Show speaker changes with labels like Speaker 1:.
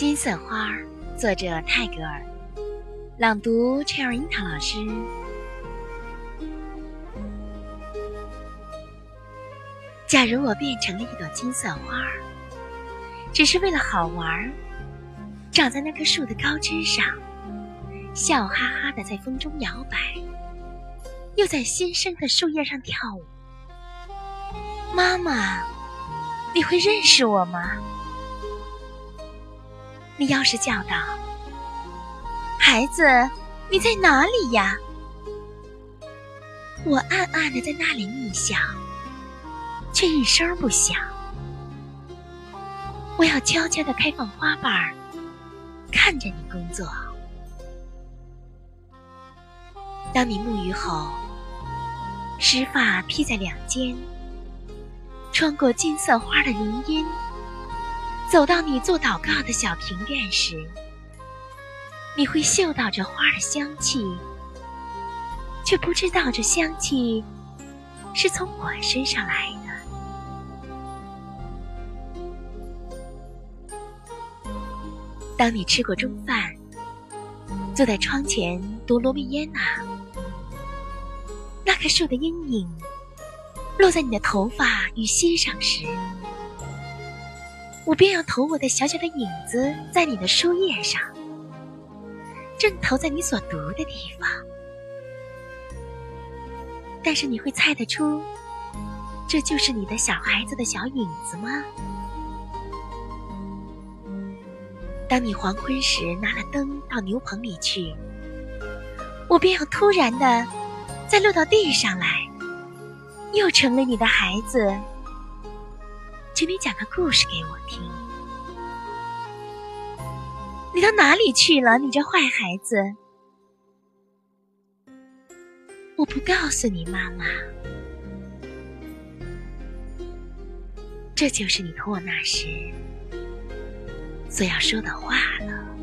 Speaker 1: 金色花，作者泰戈尔，朗读 Cherry 樱桃老师。假如我变成了一朵金色花，只是为了好玩，长在那棵树的高枝上，笑哈哈的在风中摇摆，又在新生的树叶上跳舞。妈妈，你会认识我吗？你要是叫道：“孩子，你在哪里呀？”我暗暗的在那里睨笑，却一声不响。我要悄悄的开放花瓣儿，看着你工作。当你沐浴后，湿发披在两肩。穿过金色花的林荫，走到你做祷告的小庭院时，你会嗅到这花的香气，却不知道这香气是从我身上来的。当你吃过中饭，坐在窗前读罗密耶娜，那棵树的阴影。落在你的头发与心上时，我便要投我的小小的影子在你的书页上，正投在你所读的地方。但是你会猜得出，这就是你的小孩子的小影子吗？当你黄昏时拿了灯到牛棚里去，我便要突然的再落到地上来。又成了你的孩子，请你讲个故事给我听。你到哪里去了，你这坏孩子？我不告诉你，妈妈。这就是你托我那时所要说的话了。